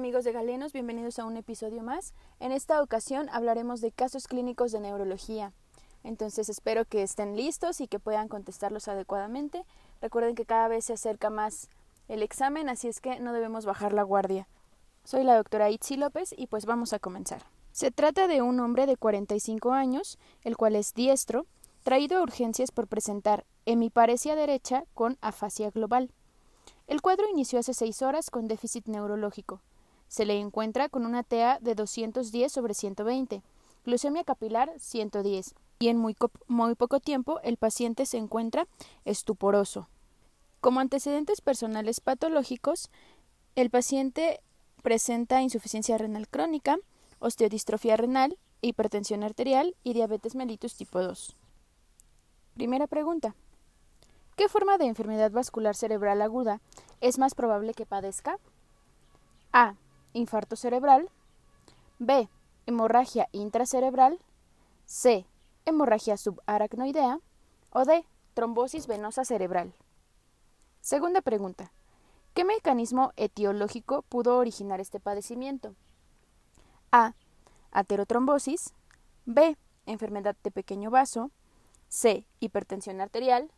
amigos de Galenos, bienvenidos a un episodio más. En esta ocasión hablaremos de casos clínicos de neurología. Entonces espero que estén listos y que puedan contestarlos adecuadamente. Recuerden que cada vez se acerca más el examen, así es que no debemos bajar la guardia. Soy la doctora Itzi López y pues vamos a comenzar. Se trata de un hombre de 45 años, el cual es diestro, traído a urgencias por presentar hemiparesia derecha con afasia global. El cuadro inició hace seis horas con déficit neurológico. Se le encuentra con una TEA de 210 sobre 120, glucemia capilar 110, y en muy, poco tiempo el paciente se encuentra estuporoso. Como antecedentes personales patológicos, el paciente presenta insuficiencia renal crónica, osteodistrofia renal, hipertensión arterial y diabetes mellitus tipo 2. Primera pregunta. ¿Qué forma de enfermedad vascular cerebral aguda es más probable que padezca? A. Infarto cerebral. B. Hemorragia intracerebral. C. Hemorragia subaracnoidea. O D. Trombosis venosa cerebral. Segunda pregunta. ¿Qué mecanismo etiológico pudo originar este padecimiento? A. Aterotrombosis. B. Enfermedad de pequeño vaso. C. Hipertensión arterial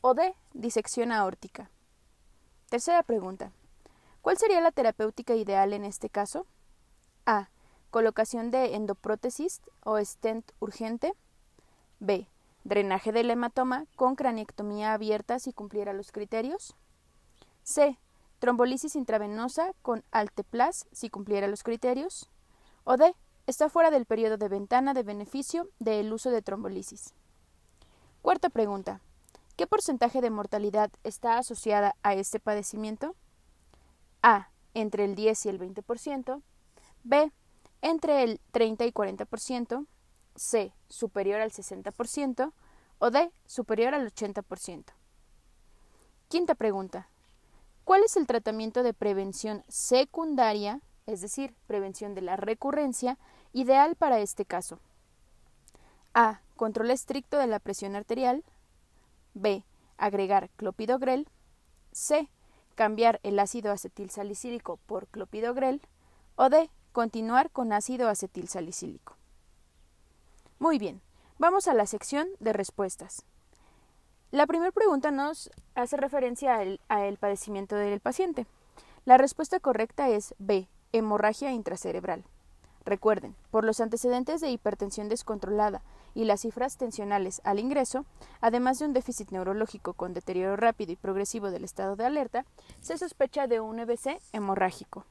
o D. Disección aórtica. Tercera pregunta. ¿Cuál sería la terapéutica ideal en este caso? A. Colocación de endoprótesis o stent urgente. B. Drenaje del hematoma con craniectomía abierta si cumpliera los criterios. C. Trombolisis intravenosa con alteplas si cumpliera los criterios. O D. Está fuera del periodo de ventana de beneficio del uso de trombolisis. Cuarta pregunta. ¿Qué porcentaje de mortalidad está asociada a este padecimiento? A. Entre el 10 y el 20%. B. Entre el 30 y 40%. C. Superior al 60%. O D. Superior al 80%. Quinta pregunta. ¿Cuál es el tratamiento de prevención secundaria, es decir, prevención de la recurrencia, ideal para este caso? A. Control estricto de la presión arterial. B. Agregar clopidogrel. C. Cambiar el ácido acetil salicílico por clopidogrel. O D. Continuar con ácido acetil salicílico. Muy bien, vamos a la sección de respuestas. La primera pregunta nos hace referencia al, al padecimiento del paciente. La respuesta correcta es B. Hemorragia intracerebral. Recuerden, por los antecedentes de hipertensión descontrolada y las cifras tensionales al ingreso, además de un déficit neurológico con deterioro rápido y progresivo del estado de alerta, se sospecha de un EBC hemorrágico.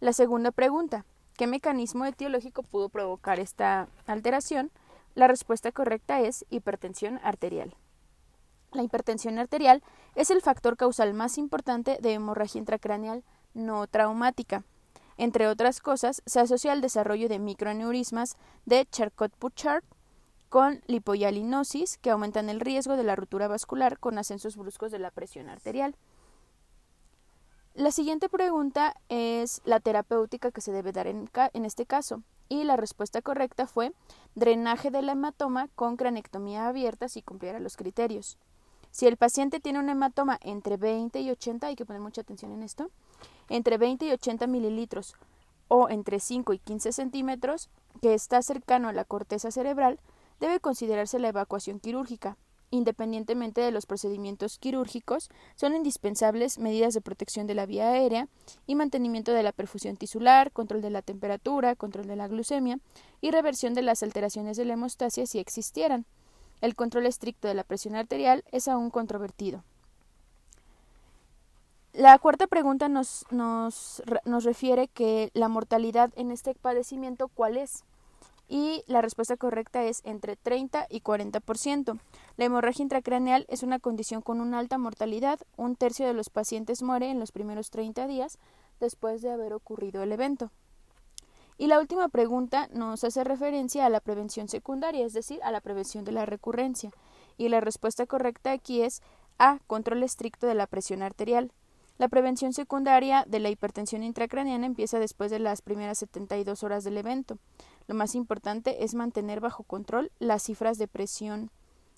La segunda pregunta, ¿qué mecanismo etiológico pudo provocar esta alteración? La respuesta correcta es hipertensión arterial. La hipertensión arterial es el factor causal más importante de hemorragia intracraneal no traumática. Entre otras cosas, se asocia al desarrollo de microaneurismas de Charcot-Bouchard con lipoyalinosis que aumentan el riesgo de la ruptura vascular con ascensos bruscos de la presión arterial. La siguiente pregunta es la terapéutica que se debe dar en, en, este caso, y la respuesta correcta fue drenaje del hematoma con cranectomía abierta si cumpliera los criterios. Si el paciente tiene un hematoma entre 20 y 80, hay que poner mucha atención en esto, entre 20 y 80 mililitros o entre 5 y 15 centímetros, que está cercano a la corteza cerebral, debe considerarse la evacuación quirúrgica. Independientemente de los procedimientos quirúrgicos, son indispensables medidas de protección de la vía aérea y mantenimiento de la perfusión tisular, control de la temperatura, control de la glucemia y reversión de las alteraciones de la hemostasia si existieran. El control estricto de la presión arterial es aún controvertido. La cuarta pregunta nos, nos, nos, refiere que la mortalidad en este padecimiento cuál es. Y la respuesta correcta es entre 30 y 40%. La hemorragia intracraneal es una condición con una alta mortalidad. Un tercio de los pacientes muere en los primeros 30 días después de haber ocurrido el evento. Y la última pregunta nos hace referencia a la prevención secundaria, es decir, a la prevención de la recurrencia. Y la respuesta correcta aquí es A. Control estricto de la presión arterial. La prevención secundaria de la hipertensión intracraniana empieza después de las primeras 72 horas del evento. Lo más importante es mantener bajo control las cifras de presión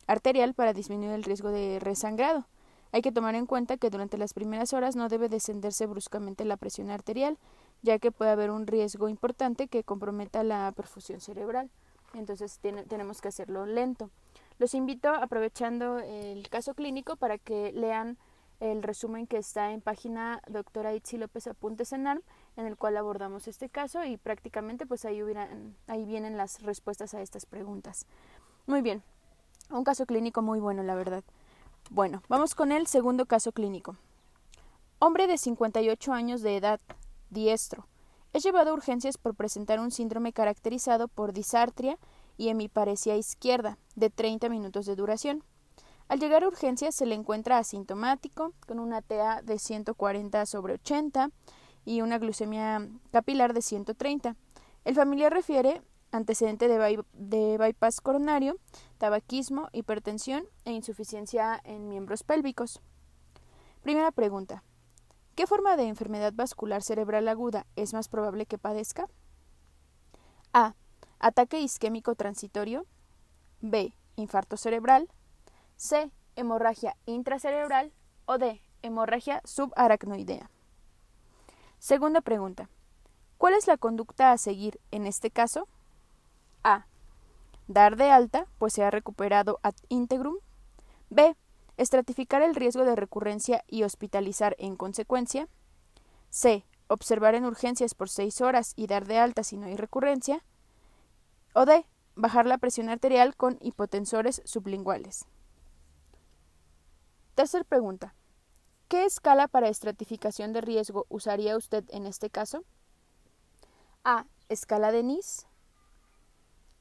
arterial para disminuir el riesgo de resangrado. Hay que tomar en cuenta que durante las primeras horas no debe descenderse bruscamente la presión arterial, ya que puede haber un riesgo importante que comprometa la perfusión cerebral. Entonces tenemos que hacerlo lento. Los invito, aprovechando el caso clínico, para que lean el resumen que está en página doctora Itzi López Apuntes en ARM, en el cual abordamos este caso y prácticamente pues ahí, ahí vienen las respuestas a estas preguntas. Muy bien, un caso clínico muy bueno, la verdad. Bueno, vamos con el segundo caso clínico. Hombre de 58 años de edad, diestro. Es llevado a urgencias por presentar un síndrome caracterizado por disartria y hemiparesia izquierda, de 30 minutos de duración. Al llegar a urgencias se le encuentra asintomático, con una TA de 140 sobre 80 y una glucemia capilar de 130. El familiar refiere antecedente de, bypass coronario, tabaquismo, hipertensión e insuficiencia en miembros pélvicos. Primera pregunta. ¿Qué forma de enfermedad vascular cerebral aguda es más probable que padezca? A. Ataque isquémico transitorio. B. Infarto cerebral. C. Hemorragia intracerebral o D. Hemorragia subaracnoidea. Segunda pregunta. ¿Cuál es la conducta a seguir en este caso? Dar de alta, pues se ha recuperado ad integrum. B. Estratificar el riesgo de recurrencia y hospitalizar en consecuencia. C. Observar en urgencias por seis horas y dar de alta si no hay recurrencia. O D. Bajar la presión arterial con hipotensores sublinguales. Tercer pregunta. ¿Qué escala para estratificación de riesgo usaría usted en este caso? A. Escala de NIS.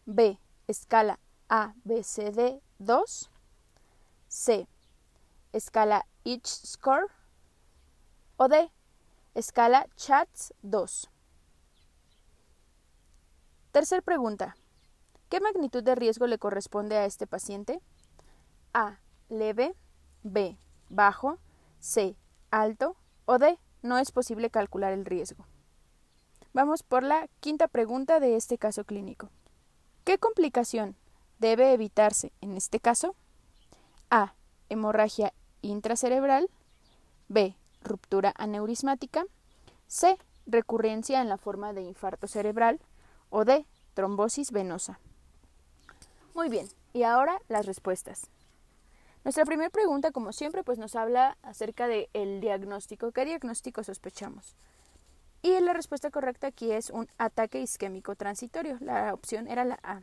B. Escala ABCD 2. C. Escala Each Score. O D. Escala CHATS 2. Tercer pregunta. ¿Qué magnitud de riesgo le corresponde a este paciente? A. Leve. B. Bajo. C. Alto. O D. No es posible calcular el riesgo. Vamos por la quinta pregunta de este caso clínico. ¿Qué complicación debe evitarse en este caso? A. Hemorragia intracerebral. B. Ruptura aneurismática. C. Recurrencia en la forma de infarto cerebral. O D. Trombosis venosa. Muy bien, y ahora las respuestas. Nuestra primera pregunta, como siempre, pues nos habla acerca del el diagnóstico. ¿Qué diagnóstico sospechamos? Y la respuesta correcta aquí es un ataque isquémico transitorio. La opción era la A.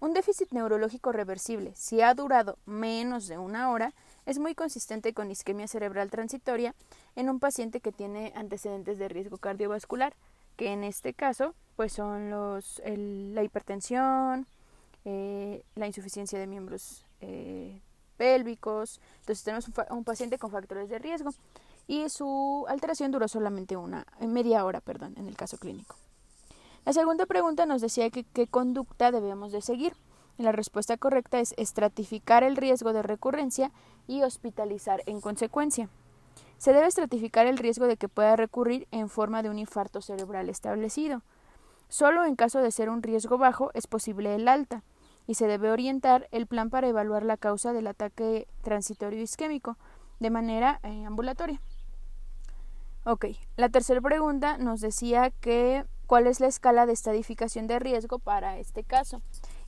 Un déficit neurológico reversible, si ha durado menos de una hora, es muy consistente con isquemia cerebral transitoria en un paciente que tiene antecedentes de riesgo cardiovascular, que en este caso pues son los, la hipertensión, eh, la insuficiencia de miembros eh, pélvicos. Entonces tenemos un, paciente con factores de riesgo y su alteración duró solamente una media hora, perdón, en el caso clínico. La segunda pregunta nos decía que qué conducta debemos de seguir. La respuesta correcta es estratificar el riesgo de recurrencia y hospitalizar en consecuencia. Se debe estratificar el riesgo de que pueda recurrir en forma de un infarto cerebral establecido. Solo en caso de ser un riesgo bajo es posible el alta y se debe orientar el plan para evaluar la causa del ataque transitorio isquémico de manera eh, ambulatoria. Ok, la tercera pregunta nos decía que cuál es la escala de estadificación de riesgo para este caso.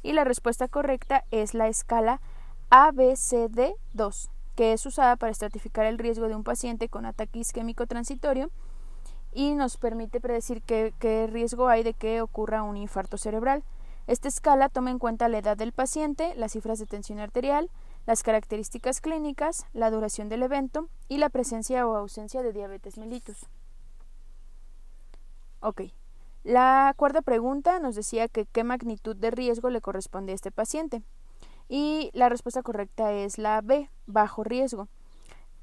Y la respuesta correcta es la escala ABCD2, que es usada para estratificar el riesgo de un paciente con ataque isquémico transitorio y nos permite predecir qué, qué riesgo hay de que ocurra un infarto cerebral. Esta escala toma en cuenta la edad del paciente, las cifras de tensión arterial, las características clínicas, la duración del evento y la presencia o ausencia de diabetes mellitus. Ok. La cuarta pregunta nos decía que qué magnitud de riesgo le corresponde a este paciente. Y la respuesta correcta es la B, bajo riesgo.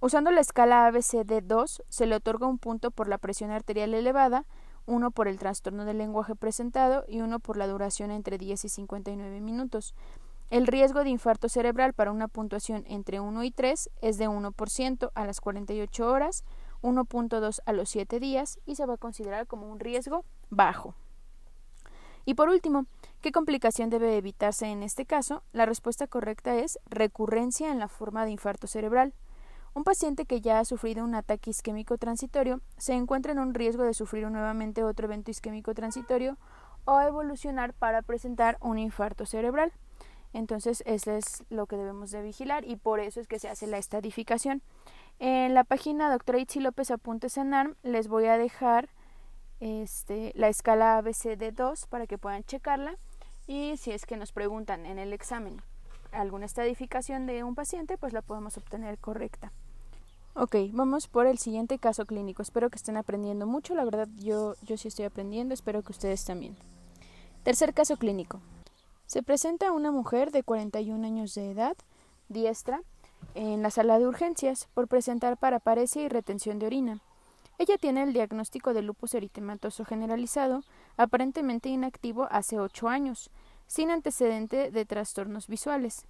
Usando la escala ABCD2 se le otorga un punto por la presión arterial elevada, uno por el trastorno del lenguaje presentado y uno por la duración entre 10 y 59 minutos. El riesgo de infarto cerebral para una puntuación entre 1 y 3 es de 1% a las 48 horas, 1.2 a los 7 días y se va a considerar como un riesgo bajo. Y por último, ¿qué complicación debe evitarse en este caso? La respuesta correcta es recurrencia en la forma de infarto cerebral. Un paciente que ya ha sufrido un ataque isquémico transitorio se encuentra en un riesgo de sufrir nuevamente otro evento isquémico transitorio o evolucionar para presentar un infarto cerebral. Entonces, eso es lo que debemos de vigilar y por eso es que se hace la estadificación. En la página doctora Itzi López Apuntes en ARM les voy a dejar este, la escala ABCD2 para que puedan checarla y si es que nos preguntan en el examen alguna estadificación de un paciente, pues la podemos obtener correcta. Ok, vamos por el siguiente caso clínico. Espero que estén aprendiendo mucho. La verdad, yo, yo sí estoy aprendiendo. Espero que ustedes también. Tercer caso clínico. Se presenta una mujer de 41 años de edad, diestra, en la sala de urgencias por presentar paraparesia y retención de orina. Ella tiene el diagnóstico de lupus eritematoso generalizado, aparentemente inactivo hace 8 años, sin antecedente de trastornos visuales.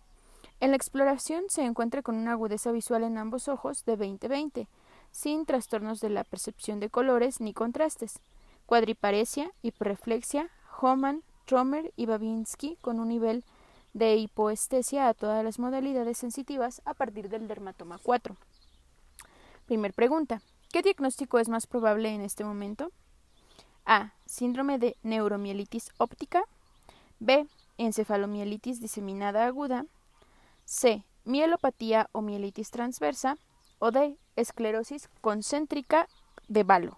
En la exploración se encuentra con una agudeza visual en ambos ojos de 20-20, sin trastornos de la percepción de colores ni contrastes, cuadriparesia, hiperreflexia, Homan, Tromer y Babinski con un nivel de hipoestesia a todas las modalidades sensitivas a partir del dermatoma 4. Primer pregunta. ¿Qué diagnóstico es más probable en este momento? A. Síndrome de neuromielitis óptica. B. Encefalomielitis diseminada aguda. C. Mielopatía o mielitis transversa. O D. Esclerosis concéntrica de Balo.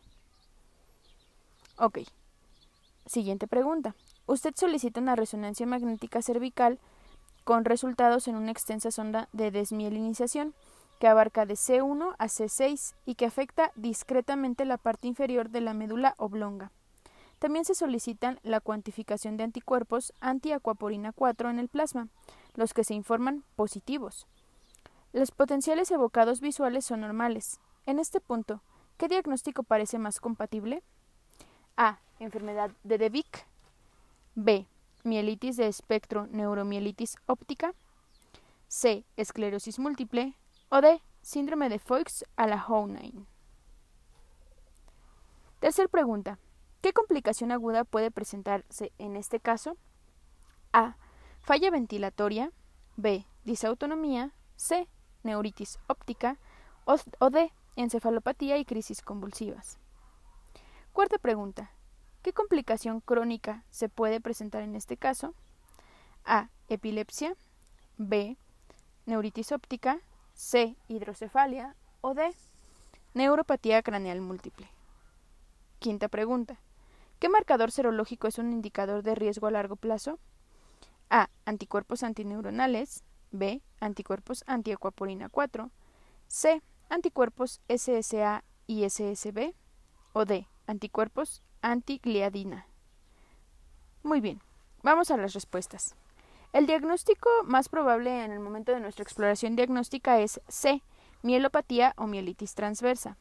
Ok. Siguiente pregunta. Usted solicita una resonancia magnética cervical con resultados en una extensa sonda de desmielinización que abarca de C1 a C6 y que afecta discretamente la parte inferior de la médula oblonga. También se solicitan la cuantificación de anticuerpos antiacuaporina 4 en el plasma, los que se informan positivos. Los potenciales evocados visuales son normales. En este punto, ¿qué diagnóstico parece más compatible? A. Enfermedad de De B. Mielitis de espectro neuromielitis óptica. C. Esclerosis múltiple. O D. Síndrome de Foix a la Houghnine. Tercer pregunta. ¿Qué complicación aguda puede presentarse en este caso? A. Falla ventilatoria. B. Disautonomía. C. Neuritis óptica. O, D. Encefalopatía y crisis convulsivas. Cuarta pregunta. ¿Qué complicación crónica se puede presentar en este caso? A. Epilepsia. B. Neuritis óptica. C. Hidrocefalia. O D. Neuropatía craneal múltiple. Quinta pregunta. ¿Qué marcador serológico es un indicador de riesgo a largo plazo? A. Anticuerpos antineuronales. B. Anticuerpos antiacuaporina 4. C. Anticuerpos SSA y SSB. O D. Anticuerpos antigliadina. Muy bien, vamos a las respuestas. El diagnóstico más probable en el momento de nuestra exploración diagnóstica es C. Mielopatía o mielitis transversa.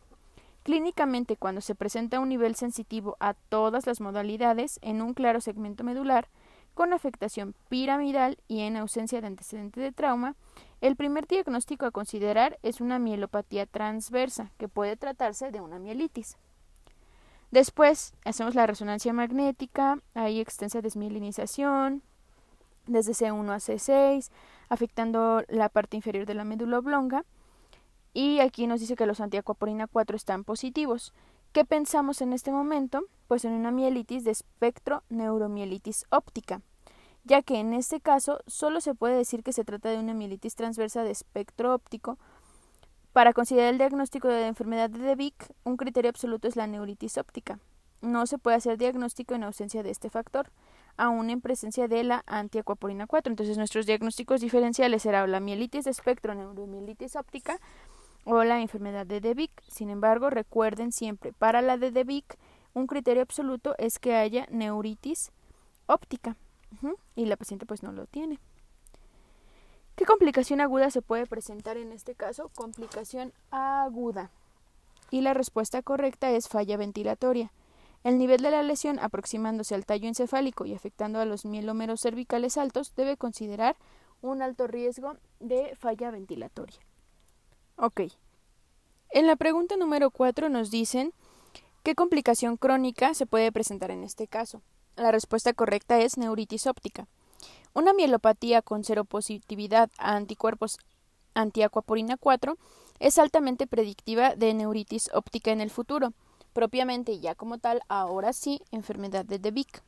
Clínicamente, cuando se presenta un nivel sensitivo a todas las modalidades en un claro segmento medular, con afectación piramidal y en ausencia de antecedente de trauma, el primer diagnóstico a considerar es una mielopatía transversa, que puede tratarse de una mielitis. Después hacemos la resonancia magnética, hay extensa desmielinización, desde C1 a C6, afectando la parte inferior de la médula oblonga, y aquí nos dice que los antiacuaporina 4 están positivos. ¿Qué pensamos en este momento? Pues en una mielitis de espectro neuromielitis óptica, ya que en este caso solo se puede decir que se trata de una mielitis transversa de espectro óptico. Para considerar el diagnóstico de la enfermedad de De Vic, un criterio absoluto es la neuritis óptica. No se puede hacer diagnóstico en ausencia de este factor, aún en presencia de la antiacuaporina 4. Entonces, nuestros diagnósticos diferenciales serán la mielitis de espectro neuromielitis óptica o la enfermedad de De Sin embargo, recuerden siempre, para la de De un criterio absoluto es que haya neuritis óptica y la paciente pues no lo tiene. ¿Qué complicación aguda se puede presentar en este caso? Complicación aguda. Y la respuesta correcta es falla ventilatoria. El nivel de la lesión aproximándose al tallo encefálico y afectando a los mielómeros cervicales altos debe considerar un alto riesgo de falla ventilatoria. Ok. En la pregunta número 4 nos dicen ¿qué complicación crónica se puede presentar en este caso? La respuesta correcta es neuritis óptica. Una mielopatía con seropositividad a anticuerpos antiacuaporina 4 es altamente predictiva de neuritis óptica en el futuro, propiamente ya como tal, ahora sí, enfermedad de Vic.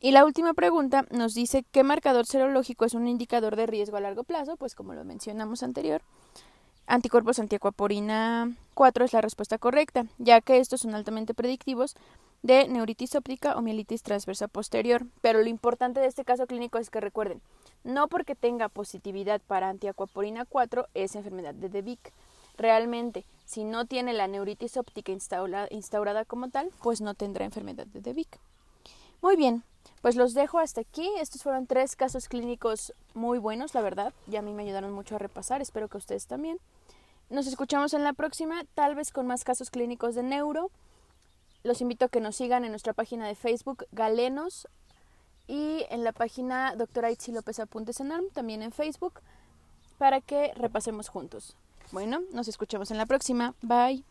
Y la última pregunta nos dice qué marcador serológico es un indicador de riesgo a largo plazo, pues como lo mencionamos anterior, anticuerpos antiacuaporina 4 es la respuesta correcta, ya que estos son altamente predictivos de neuritis óptica o mielitis transversa posterior. Pero lo importante de este caso clínico es que recuerden, no porque tenga positividad para antiacuaporina 4 es enfermedad de DeVic. Realmente, si no tiene la neuritis óptica instaurada, como tal, pues no tendrá enfermedad de DeVic. Muy bien, pues los dejo hasta aquí. Estos fueron tres casos clínicos muy buenos, la verdad. Y a mí me ayudaron mucho a repasar. Espero que ustedes también. Nos escuchamos en la próxima, tal vez con más casos clínicos de neuro. Los invito a que nos sigan en nuestra página de Facebook, Galenos, y en la página Doctora Itzi López Apuntes en ARM, también en Facebook, para que repasemos juntos. Bueno, nos escuchamos en la próxima. Bye.